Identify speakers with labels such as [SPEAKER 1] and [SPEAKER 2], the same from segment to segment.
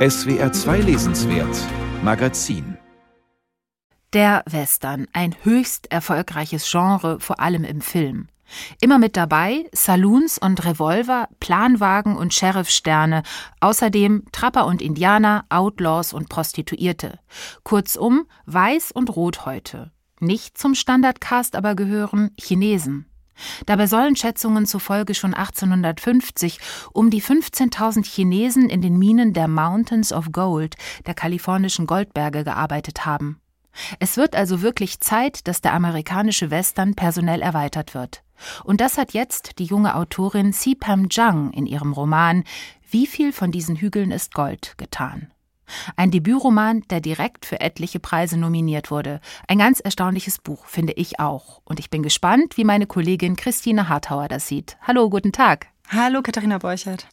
[SPEAKER 1] SWR 2 Lesenswert Magazin
[SPEAKER 2] Der Western, ein höchst erfolgreiches Genre, vor allem im Film. Immer mit dabei Saloons und Revolver, Planwagen und Sheriffsterne, außerdem Trapper und Indianer, Outlaws und Prostituierte. Kurzum, Weiß- und Rothäute. Nicht zum Standardcast aber gehören Chinesen. Dabei sollen Schätzungen zufolge schon 1850 um die 15.000 Chinesen in den Minen der Mountains of Gold, der kalifornischen Goldberge, gearbeitet haben. Es wird also wirklich Zeit, dass der amerikanische Western personell erweitert wird. Und das hat jetzt die junge Autorin Sipam Zhang in ihrem Roman Wie viel von diesen Hügeln ist Gold getan. Ein Debütroman, der direkt für etliche Preise nominiert wurde. Ein ganz erstaunliches Buch, finde ich auch. Und ich bin gespannt, wie meine Kollegin Christine Hartauer das sieht. Hallo, guten Tag.
[SPEAKER 3] Hallo, Katharina Borchert.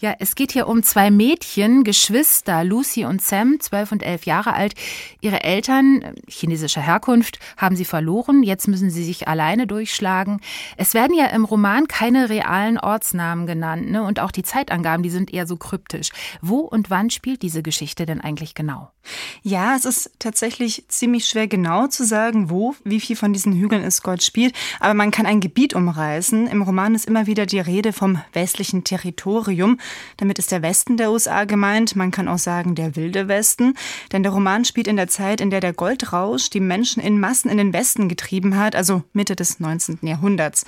[SPEAKER 2] Ja, es geht hier um zwei Mädchen, Geschwister, Lucy und Sam, zwölf und elf Jahre alt. Ihre Eltern, äh, chinesischer Herkunft, haben sie verloren. Jetzt müssen sie sich alleine durchschlagen. Es werden ja im Roman keine realen Ortsnamen genannt, ne? Und auch die Zeitangaben, die sind eher so kryptisch. Wo und wann spielt diese Geschichte denn eigentlich genau?
[SPEAKER 3] Ja, es ist tatsächlich ziemlich schwer genau zu sagen, wo, wie viel von diesen Hügeln es Gott spielt. Aber man kann ein Gebiet umreißen. Im Roman ist immer wieder die Rede vom westlichen Territorium. Damit ist der Westen der USA gemeint. Man kann auch sagen der wilde Westen. Denn der Roman spielt in der Zeit, in der der Goldrausch die Menschen in Massen in den Westen getrieben hat, also Mitte des 19. Jahrhunderts.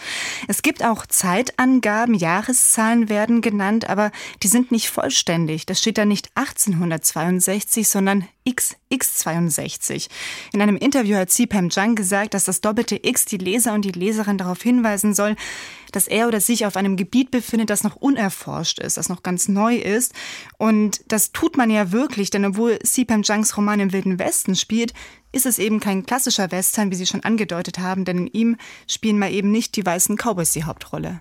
[SPEAKER 3] Es gibt auch Zeitangaben, Jahreszahlen werden genannt, aber die sind nicht vollständig. Das steht da nicht 1862, sondern XX62. In einem Interview hat Sipam Jang gesagt, dass das doppelte X die Leser und die Leserin darauf hinweisen soll, dass er oder sich auf einem Gebiet befindet, das noch unerforscht ist, das noch ganz neu ist. Und das tut man ja wirklich, denn obwohl Sipam Jangs Roman im Wilden Westen spielt, ist es eben kein klassischer Western, wie Sie schon angedeutet haben, denn in ihm spielen mal eben nicht die weißen Cowboys die Hauptrolle.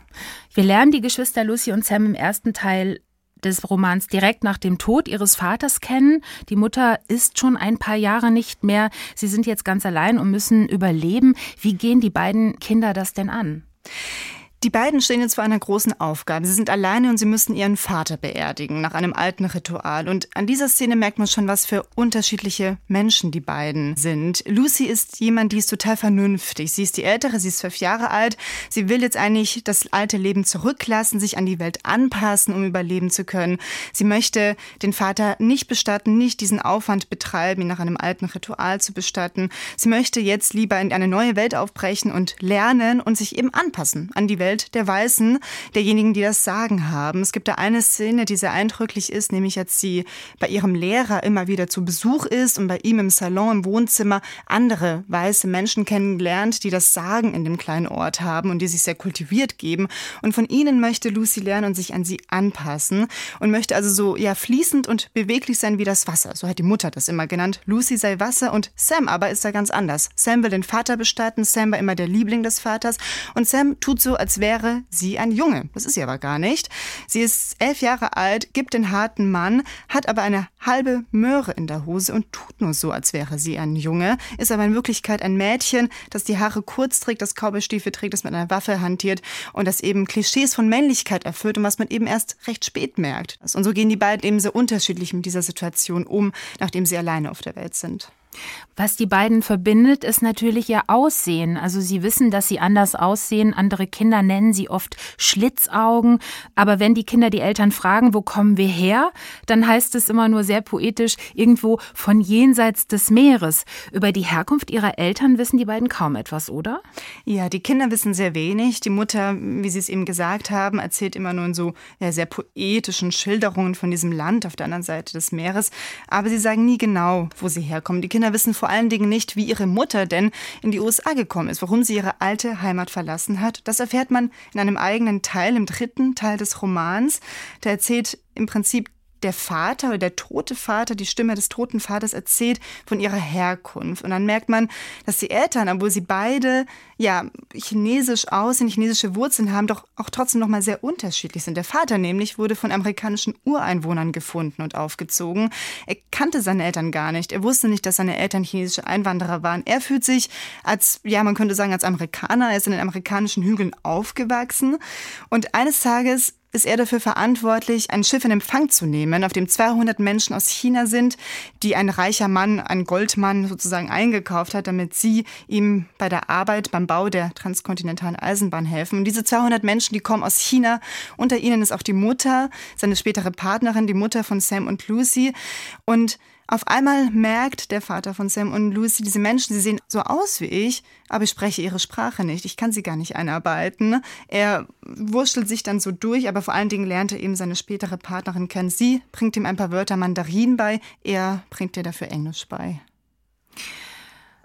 [SPEAKER 2] Wir lernen die Geschwister Lucy und Sam im ersten Teil des Romans direkt nach dem Tod ihres Vaters kennen. Die Mutter ist schon ein paar Jahre nicht mehr. Sie sind jetzt ganz allein und müssen überleben. Wie gehen die beiden Kinder das denn an?
[SPEAKER 3] Die beiden stehen jetzt vor einer großen Aufgabe. Sie sind alleine und sie müssen ihren Vater beerdigen nach einem alten Ritual. Und an dieser Szene merkt man schon, was für unterschiedliche Menschen die beiden sind. Lucy ist jemand, die ist total vernünftig. Sie ist die Ältere, sie ist zwölf Jahre alt. Sie will jetzt eigentlich das alte Leben zurücklassen, sich an die Welt anpassen, um überleben zu können. Sie möchte den Vater nicht bestatten, nicht diesen Aufwand betreiben, ihn nach einem alten Ritual zu bestatten. Sie möchte jetzt lieber in eine neue Welt aufbrechen und lernen und sich eben anpassen an die Welt Welt der Weißen, derjenigen, die das Sagen haben. Es gibt da eine Szene, die sehr eindrücklich ist, nämlich als sie bei ihrem Lehrer immer wieder zu Besuch ist und bei ihm im Salon, im Wohnzimmer andere weiße Menschen kennengelernt, die das Sagen in dem kleinen Ort haben und die sich sehr kultiviert geben. Und von ihnen möchte Lucy lernen und sich an sie anpassen und möchte also so ja fließend und beweglich sein wie das Wasser. So hat die Mutter das immer genannt. Lucy sei Wasser und Sam aber ist da ganz anders. Sam will den Vater bestatten, Sam war immer der Liebling des Vaters und Sam tut so, als wäre sie ein Junge. Das ist sie aber gar nicht. Sie ist elf Jahre alt, gibt den harten Mann, hat aber eine halbe Möhre in der Hose und tut nur so, als wäre sie ein Junge, ist aber in Wirklichkeit ein Mädchen, das die Haare kurz trägt, das Cowboystiefel trägt, das mit einer Waffe hantiert und das eben Klischees von Männlichkeit erfüllt und was man eben erst recht spät merkt. Und so gehen die beiden eben sehr unterschiedlich mit dieser Situation um, nachdem sie alleine auf der Welt sind.
[SPEAKER 2] Was die beiden verbindet, ist natürlich ihr Aussehen. Also sie wissen, dass sie anders aussehen. Andere Kinder nennen sie oft Schlitzaugen. Aber wenn die Kinder die Eltern fragen, wo kommen wir her, dann heißt es immer nur sehr poetisch, irgendwo von jenseits des Meeres. Über die Herkunft ihrer Eltern wissen die beiden kaum etwas, oder?
[SPEAKER 3] Ja, die Kinder wissen sehr wenig. Die Mutter, wie Sie es eben gesagt haben, erzählt immer nur in so ja, sehr poetischen Schilderungen von diesem Land auf der anderen Seite des Meeres. Aber sie sagen nie genau, wo sie herkommen. Die Kinder Kinder wissen vor allen Dingen nicht, wie ihre Mutter denn in die USA gekommen ist, warum sie ihre alte Heimat verlassen hat. Das erfährt man in einem eigenen Teil, im dritten Teil des Romans. Der erzählt im Prinzip der Vater oder der tote Vater, die Stimme des toten Vaters erzählt von ihrer Herkunft. Und dann merkt man, dass die Eltern, obwohl sie beide ja chinesisch aussehen, chinesische Wurzeln haben, doch auch trotzdem noch mal sehr unterschiedlich sind. Der Vater nämlich wurde von amerikanischen Ureinwohnern gefunden und aufgezogen. Er kannte seine Eltern gar nicht. Er wusste nicht, dass seine Eltern chinesische Einwanderer waren. Er fühlt sich als, ja, man könnte sagen, als Amerikaner. Er ist in den amerikanischen Hügeln aufgewachsen. Und eines Tages ist er dafür verantwortlich, ein Schiff in Empfang zu nehmen, auf dem 200 Menschen aus China sind, die ein reicher Mann, ein Goldmann sozusagen eingekauft hat, damit sie ihm bei der Arbeit beim Bau der transkontinentalen Eisenbahn helfen. Und diese 200 Menschen, die kommen aus China. Unter ihnen ist auch die Mutter, seine spätere Partnerin, die Mutter von Sam und Lucy. Und auf einmal merkt der Vater von Sam und Lucy, diese Menschen, sie sehen so aus wie ich, aber ich spreche ihre Sprache nicht. Ich kann sie gar nicht einarbeiten. Er wurschtelt sich dann so durch, aber vor allen Dingen lernt er eben seine spätere Partnerin kennen. Sie bringt ihm ein paar Wörter Mandarin bei, er bringt ihr dafür Englisch bei.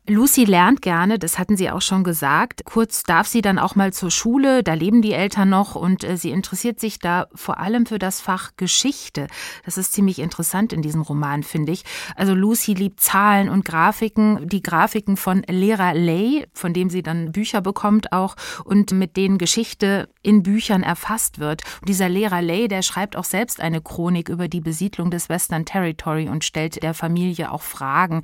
[SPEAKER 2] Lucy lernt gerne, das hatten Sie auch schon gesagt. Kurz darf sie dann auch mal zur Schule, da leben die Eltern noch und äh, sie interessiert sich da vor allem für das Fach Geschichte. Das ist ziemlich interessant in diesem Roman, finde ich. Also Lucy liebt Zahlen und Grafiken, die Grafiken von Lehrer Lay, von dem sie dann Bücher bekommt auch und mit denen Geschichte in Büchern erfasst wird. Und dieser Lehrer Lay, der schreibt auch selbst eine Chronik über die Besiedlung des Western Territory und stellt der Familie auch Fragen.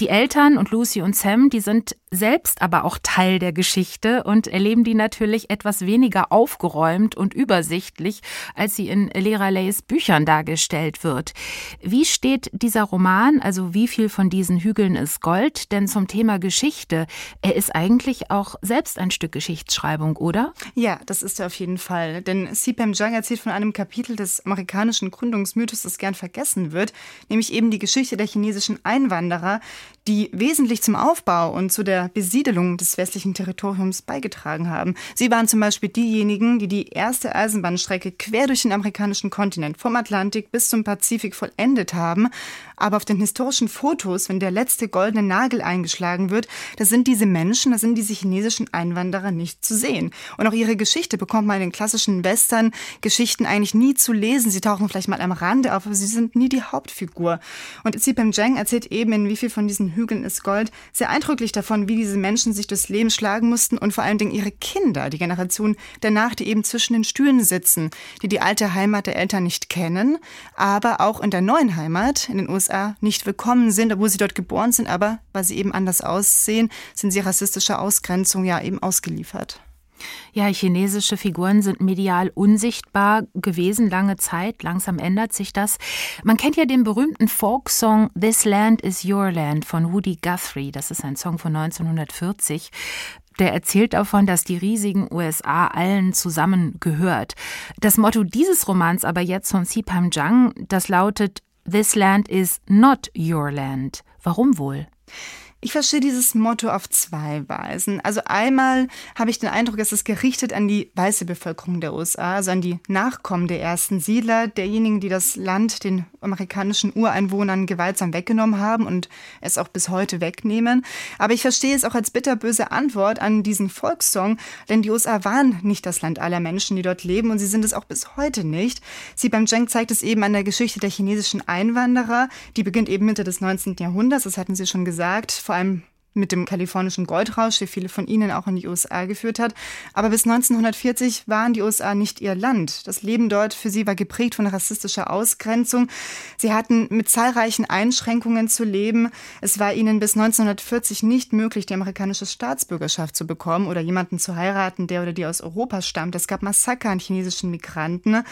[SPEAKER 2] Die Eltern und Lucy und Sam, die sind selbst aber auch Teil der Geschichte und erleben die natürlich etwas weniger aufgeräumt und übersichtlich, als sie in Lehrer Leys Büchern dargestellt wird. Wie steht dieser Roman, also wie viel von diesen Hügeln ist Gold, denn zum Thema Geschichte? Er ist eigentlich auch selbst ein Stück Geschichtsschreibung, oder?
[SPEAKER 3] Ja, das ist er auf jeden Fall. Denn Sipem Jang erzählt von einem Kapitel des amerikanischen Gründungsmythos, das gern vergessen wird, nämlich eben die Geschichte der chinesischen Einwanderer, die wesentlich zum Aufbau und zu der Besiedelung des westlichen Territoriums beigetragen haben. Sie waren zum Beispiel diejenigen, die die erste Eisenbahnstrecke quer durch den amerikanischen Kontinent vom Atlantik bis zum Pazifik vollendet haben. Aber auf den historischen Fotos, wenn der letzte goldene Nagel eingeschlagen wird, da sind diese Menschen, da sind diese chinesischen Einwanderer nicht zu sehen. Und auch ihre Geschichte bekommt man in den klassischen Western-Geschichten eigentlich nie zu lesen. Sie tauchen vielleicht mal am Rande auf, aber sie sind nie die Hauptfigur. Und Sipem Zhang erzählt eben, in wie viel von diesen Hügeln ist Gold, sehr eindrücklich davon, wie diese Menschen sich durchs Leben schlagen mussten und vor allen Dingen ihre Kinder, die Generation danach, die eben zwischen den Stühlen sitzen, die die alte Heimat der Eltern nicht kennen, aber auch in der neuen Heimat, in den USA, nicht willkommen sind, obwohl sie dort geboren sind, aber weil sie eben anders aussehen, sind sie rassistischer Ausgrenzung ja eben ausgeliefert.
[SPEAKER 2] Ja, chinesische Figuren sind medial unsichtbar gewesen lange Zeit. Langsam ändert sich das. Man kennt ja den berühmten Folksong This Land is Your Land von Woody Guthrie. Das ist ein Song von 1940. Der erzählt davon, dass die riesigen USA allen zusammengehört. Das Motto dieses Romans aber jetzt von Sipam Zhang, das lautet This land is not your land. Warum wohl?
[SPEAKER 3] Ich verstehe dieses Motto auf zwei Weisen. Also einmal habe ich den Eindruck, es ist gerichtet an die weiße Bevölkerung der USA, also an die Nachkommen der ersten Siedler, derjenigen, die das Land den amerikanischen Ureinwohnern gewaltsam weggenommen haben und es auch bis heute wegnehmen. Aber ich verstehe es auch als bitterböse Antwort an diesen Volkssong, denn die USA waren nicht das Land aller Menschen, die dort leben und sie sind es auch bis heute nicht. Sie beim Zheng zeigt es eben an der Geschichte der chinesischen Einwanderer, die beginnt eben Mitte des 19. Jahrhunderts, das hatten Sie schon gesagt, vor allem mit dem kalifornischen Goldrausch, der viele von ihnen auch in die USA geführt hat. Aber bis 1940 waren die USA nicht ihr Land. Das Leben dort für sie war geprägt von rassistischer Ausgrenzung. Sie hatten mit zahlreichen Einschränkungen zu leben. Es war ihnen bis 1940 nicht möglich, die amerikanische Staatsbürgerschaft zu bekommen oder jemanden zu heiraten, der oder die aus Europa stammt. Es gab Massaker an chinesischen Migranten.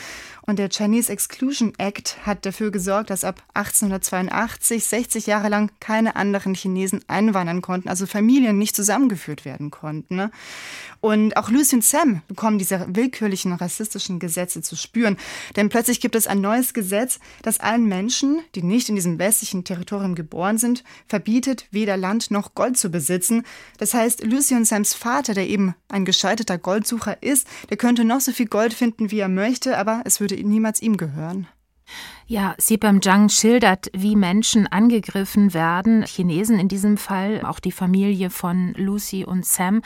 [SPEAKER 3] Und der Chinese Exclusion Act hat dafür gesorgt, dass ab 1882 60 Jahre lang keine anderen Chinesen einwandern konnten konnten, also Familien nicht zusammengeführt werden konnten. Ne? Und auch Lucy und Sam bekommen diese willkürlichen rassistischen Gesetze zu spüren. Denn plötzlich gibt es ein neues Gesetz, das allen Menschen, die nicht in diesem westlichen Territorium geboren sind, verbietet, weder Land noch Gold zu besitzen. Das heißt, Lucy und Sams Vater, der eben ein gescheiterter Goldsucher ist, der könnte noch so viel Gold finden, wie er möchte, aber es würde niemals ihm gehören.
[SPEAKER 2] Ja, Sipam Zhang schildert, wie Menschen angegriffen werden, Chinesen in diesem Fall, auch die Familie von Lucy und Sam.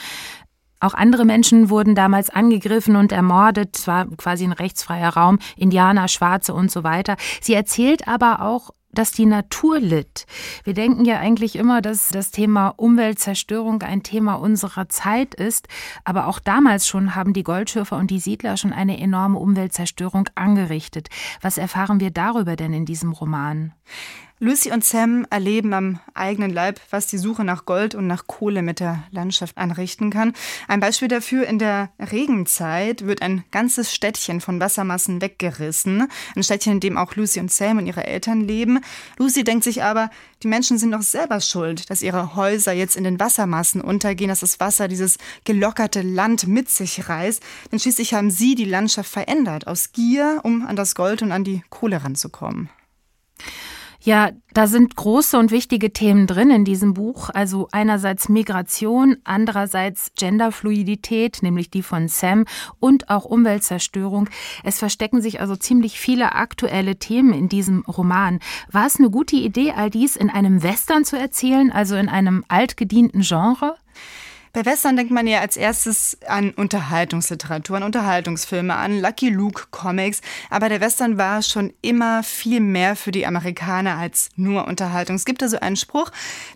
[SPEAKER 2] Auch andere Menschen wurden damals angegriffen und ermordet. Es war quasi ein rechtsfreier Raum, Indianer, Schwarze und so weiter. Sie erzählt aber auch dass die Natur litt. Wir denken ja eigentlich immer, dass das Thema Umweltzerstörung ein Thema unserer Zeit ist, aber auch damals schon haben die Goldschürfer und die Siedler schon eine enorme Umweltzerstörung angerichtet. Was erfahren wir darüber denn in diesem Roman?
[SPEAKER 3] Lucy und Sam erleben am eigenen Leib, was die Suche nach Gold und nach Kohle mit der Landschaft anrichten kann. Ein Beispiel dafür, in der Regenzeit wird ein ganzes Städtchen von Wassermassen weggerissen. Ein Städtchen, in dem auch Lucy und Sam und ihre Eltern leben. Lucy denkt sich aber, die Menschen sind doch selber schuld, dass ihre Häuser jetzt in den Wassermassen untergehen, dass das Wasser dieses gelockerte Land mit sich reißt. Denn schließlich haben sie die Landschaft verändert, aus Gier, um an das Gold und an die Kohle ranzukommen.
[SPEAKER 2] Ja, da sind große und wichtige Themen drin in diesem Buch. Also einerseits Migration, andererseits Genderfluidität, nämlich die von Sam, und auch Umweltzerstörung. Es verstecken sich also ziemlich viele aktuelle Themen in diesem Roman. War es eine gute Idee, all dies in einem Western zu erzählen, also in einem altgedienten Genre?
[SPEAKER 3] Bei Western denkt man ja als erstes an Unterhaltungsliteratur, an Unterhaltungsfilme, an Lucky Luke Comics. Aber der Western war schon immer viel mehr für die Amerikaner als nur Unterhaltung. Es gibt also einen Spruch,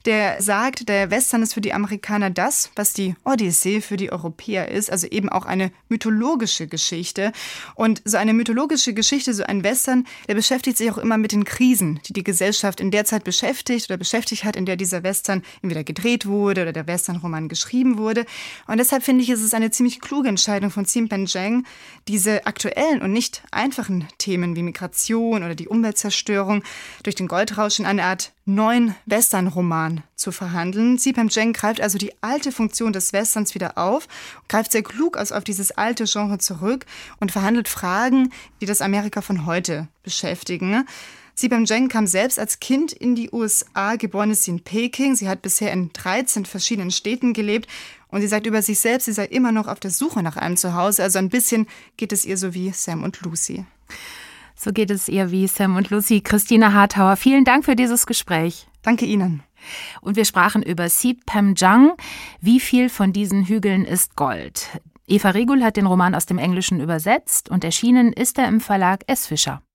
[SPEAKER 3] der sagt, der Western ist für die Amerikaner das, was die Odyssee für die Europäer ist, also eben auch eine mythologische Geschichte. Und so eine mythologische Geschichte, so ein Western, der beschäftigt sich auch immer mit den Krisen, die die Gesellschaft in der Zeit beschäftigt oder beschäftigt hat, in der dieser Western entweder gedreht wurde oder der Westernroman geschrieben geschrieben wurde. Und deshalb finde ich, ist es eine ziemlich kluge Entscheidung von Xi Zheng, diese aktuellen und nicht einfachen Themen wie Migration oder die Umweltzerstörung durch den Goldrausch in eine Art neuen Western-Roman zu verhandeln. Xi Zheng greift also die alte Funktion des Westerns wieder auf, greift sehr klug aus auf dieses alte Genre zurück und verhandelt Fragen, die das Amerika von heute beschäftigen. Sibam Zheng kam selbst als Kind in die USA, geboren ist sie in Peking. Sie hat bisher in 13 verschiedenen Städten gelebt und sie sagt über sich selbst, sie sei immer noch auf der Suche nach einem Zuhause. Also ein bisschen geht es ihr so wie Sam und Lucy.
[SPEAKER 2] So geht es ihr wie Sam und Lucy. Christina Hartauer, vielen Dank für dieses Gespräch.
[SPEAKER 3] Danke Ihnen.
[SPEAKER 2] Und wir sprachen über Sip Pam Jang. Wie viel von diesen Hügeln ist Gold? Eva Regul hat den Roman aus dem Englischen übersetzt und erschienen ist er im Verlag S. Fischer.